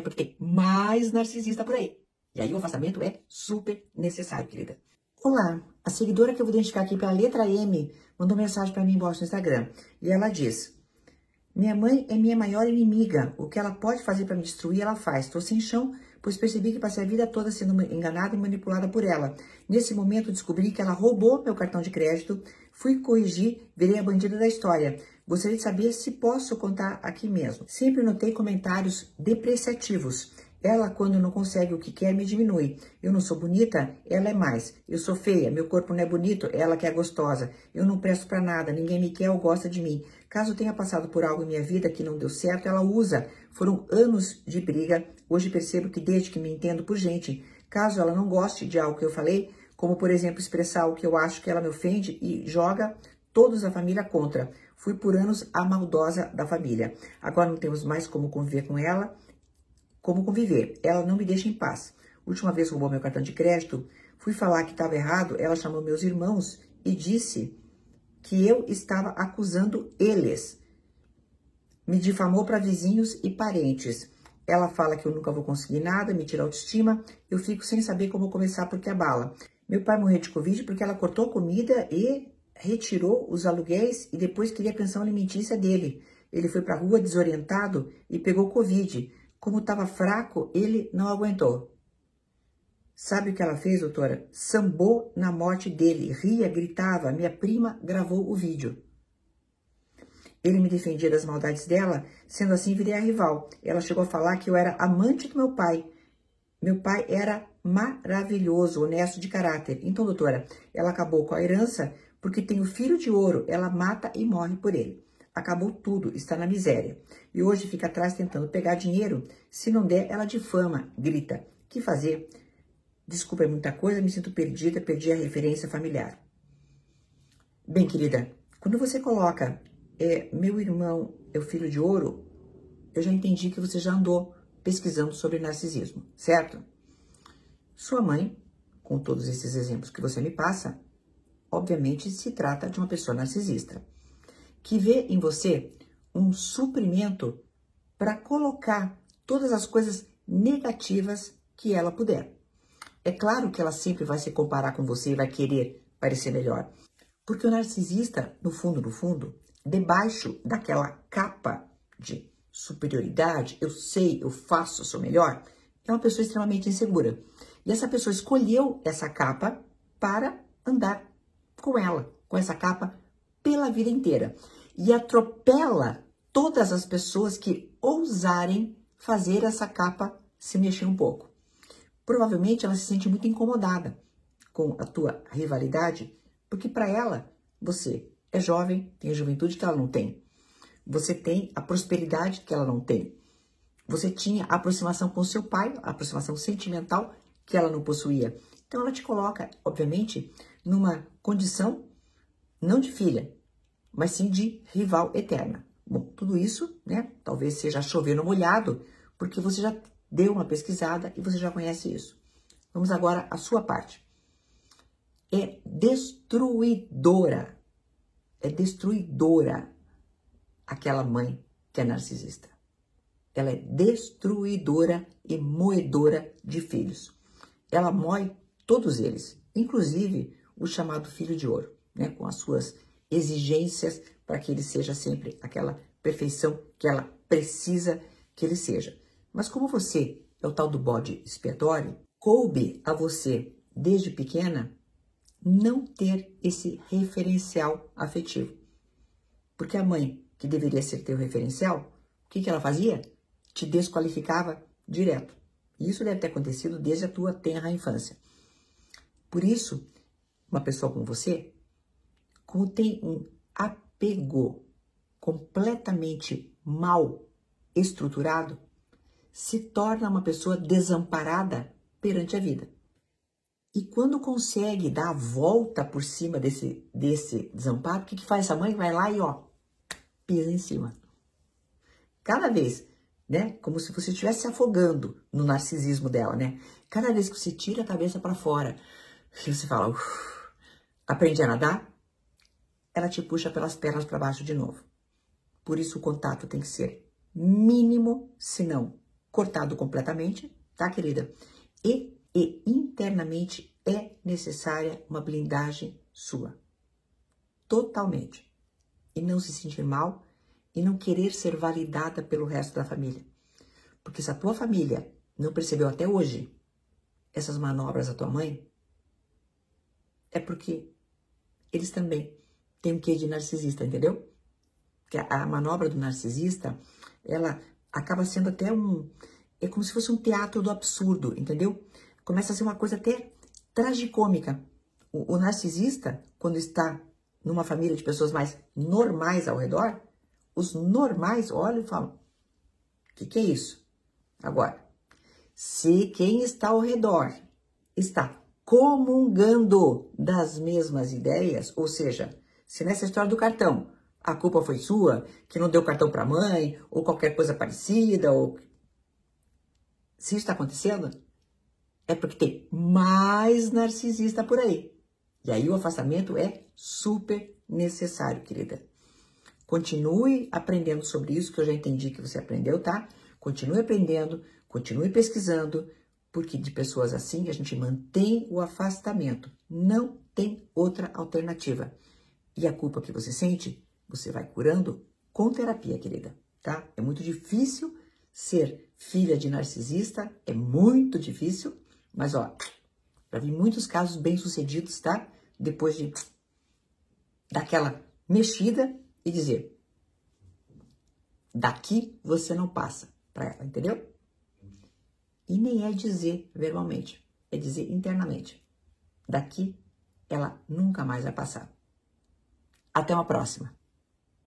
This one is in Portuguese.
é porque tem mais narcisista por aí. E aí o afastamento é super necessário, querida. Olá, a seguidora que eu vou identificar aqui pela letra M mandou mensagem para mim embaixo no Instagram. E ela diz: Minha mãe é minha maior inimiga. O que ela pode fazer para me destruir, ela faz. Estou sem chão, pois percebi que passei a vida toda sendo enganada e manipulada por ela. Nesse momento, descobri que ela roubou meu cartão de crédito. Fui corrigir, virei a bandida da história. Gostaria de saber se posso contar aqui mesmo. Sempre notei comentários depreciativos. Ela, quando não consegue o que quer, me diminui. Eu não sou bonita, ela é mais. Eu sou feia, meu corpo não é bonito, ela que é gostosa. Eu não presto para nada, ninguém me quer ou gosta de mim. Caso tenha passado por algo em minha vida que não deu certo, ela usa. Foram anos de briga. Hoje percebo que desde que me entendo por gente, caso ela não goste de algo que eu falei, como por exemplo expressar o que eu acho que ela me ofende e joga todos a família contra. Fui por anos a maldosa da família. Agora não temos mais como conviver com ela como conviver. Ela não me deixa em paz. Última vez roubou meu cartão de crédito, fui falar que estava errado, ela chamou meus irmãos e disse que eu estava acusando eles. Me difamou para vizinhos e parentes. Ela fala que eu nunca vou conseguir nada, me tira a autoestima. Eu fico sem saber como começar porque abala. Meu pai morreu de Covid porque ela cortou comida e retirou os aluguéis e depois queria a pensão alimentícia dele. Ele foi para a rua desorientado e pegou Covid. Como estava fraco, ele não aguentou. Sabe o que ela fez, doutora? Sambou na morte dele, ria, gritava. Minha prima gravou o vídeo. Ele me defendia das maldades dela, sendo assim virei a rival. Ela chegou a falar que eu era amante do meu pai. Meu pai era maravilhoso, honesto de caráter. Então, doutora, ela acabou com a herança porque tem o filho de ouro. Ela mata e morre por ele. Acabou tudo, está na miséria. E hoje fica atrás tentando pegar dinheiro. Se não der, ela difama, grita. Que fazer? Desculpa, é muita coisa, me sinto perdida, perdi a referência familiar. Bem, querida, quando você coloca é, meu irmão é o filho de ouro, eu já entendi que você já andou pesquisando sobre narcisismo, certo? Sua mãe, com todos esses exemplos que você me passa, obviamente se trata de uma pessoa narcisista que vê em você um suprimento para colocar todas as coisas negativas que ela puder. É claro que ela sempre vai se comparar com você e vai querer parecer melhor. Porque o narcisista, no fundo, no fundo, debaixo daquela capa de superioridade, eu sei, eu faço, eu sou melhor, é uma pessoa extremamente insegura. E essa pessoa escolheu essa capa para andar com ela, com essa capa pela vida inteira e atropela todas as pessoas que ousarem fazer essa capa se mexer um pouco. Provavelmente ela se sente muito incomodada com a tua rivalidade, porque para ela você é jovem, tem a juventude que ela não tem. Você tem a prosperidade que ela não tem. Você tinha a aproximação com seu pai, a aproximação sentimental que ela não possuía. Então ela te coloca, obviamente, numa condição não de filha, mas sim de rival eterna. Bom, tudo isso, né, talvez seja chover no molhado, porque você já deu uma pesquisada e você já conhece isso. Vamos agora à sua parte. É destruidora, é destruidora aquela mãe que é narcisista. Ela é destruidora e moedora de filhos. Ela moe todos eles, inclusive o chamado filho de ouro, né, com as suas exigências para que ele seja sempre aquela perfeição que ela precisa que ele seja. Mas como você é o tal do bode expiatório, coube a você, desde pequena, não ter esse referencial afetivo. Porque a mãe, que deveria ser teu referencial, o que, que ela fazia? Te desqualificava direto. Isso deve ter acontecido desde a tua tenra infância. Por isso, uma pessoa como você como tem um apego completamente mal estruturado, se torna uma pessoa desamparada perante a vida. E quando consegue dar a volta por cima desse, desse desamparo, o que, que faz essa mãe? Vai lá e ó, pisa em cima. Cada vez, né? Como se você estivesse se afogando no narcisismo dela, né? Cada vez que você tira a cabeça para fora, você fala, aprende a nadar? ela te puxa pelas pernas para baixo de novo. Por isso o contato tem que ser mínimo, se não cortado completamente, tá, querida? E, e internamente é necessária uma blindagem sua. Totalmente. E não se sentir mal e não querer ser validada pelo resto da família. Porque se a tua família não percebeu até hoje essas manobras da tua mãe, é porque eles também têm um quê de narcisista, entendeu? Que a, manobra do narcisista, ela acaba sendo até um. É como se fosse um teatro do absurdo, entendeu? Começa a ser uma coisa até tragicômica. O, o narcisista, quando está numa família de pessoas mais normais ao redor, os normais olham e falam: o que, que é isso? Agora, se quem está ao redor está comungando das mesmas ideias, ou seja, se nessa história do cartão a culpa foi sua, que não deu cartão para a mãe, ou qualquer coisa parecida, ou se está acontecendo, é porque tem mais narcisista por aí. E aí o afastamento é super necessário, querida. Continue aprendendo sobre isso, que eu já entendi que você aprendeu, tá? Continue aprendendo, continue pesquisando, porque de pessoas assim a gente mantém o afastamento. Não tem outra alternativa. E a culpa que você sente, você vai curando com terapia, querida, tá? É muito difícil ser filha de narcisista, é muito difícil, mas ó, já vi muitos casos bem-sucedidos, tá? Depois de daquela mexida e dizer: daqui você não passa para ela, entendeu? E nem é dizer verbalmente, é dizer internamente: daqui ela nunca mais vai passar. Até uma próxima.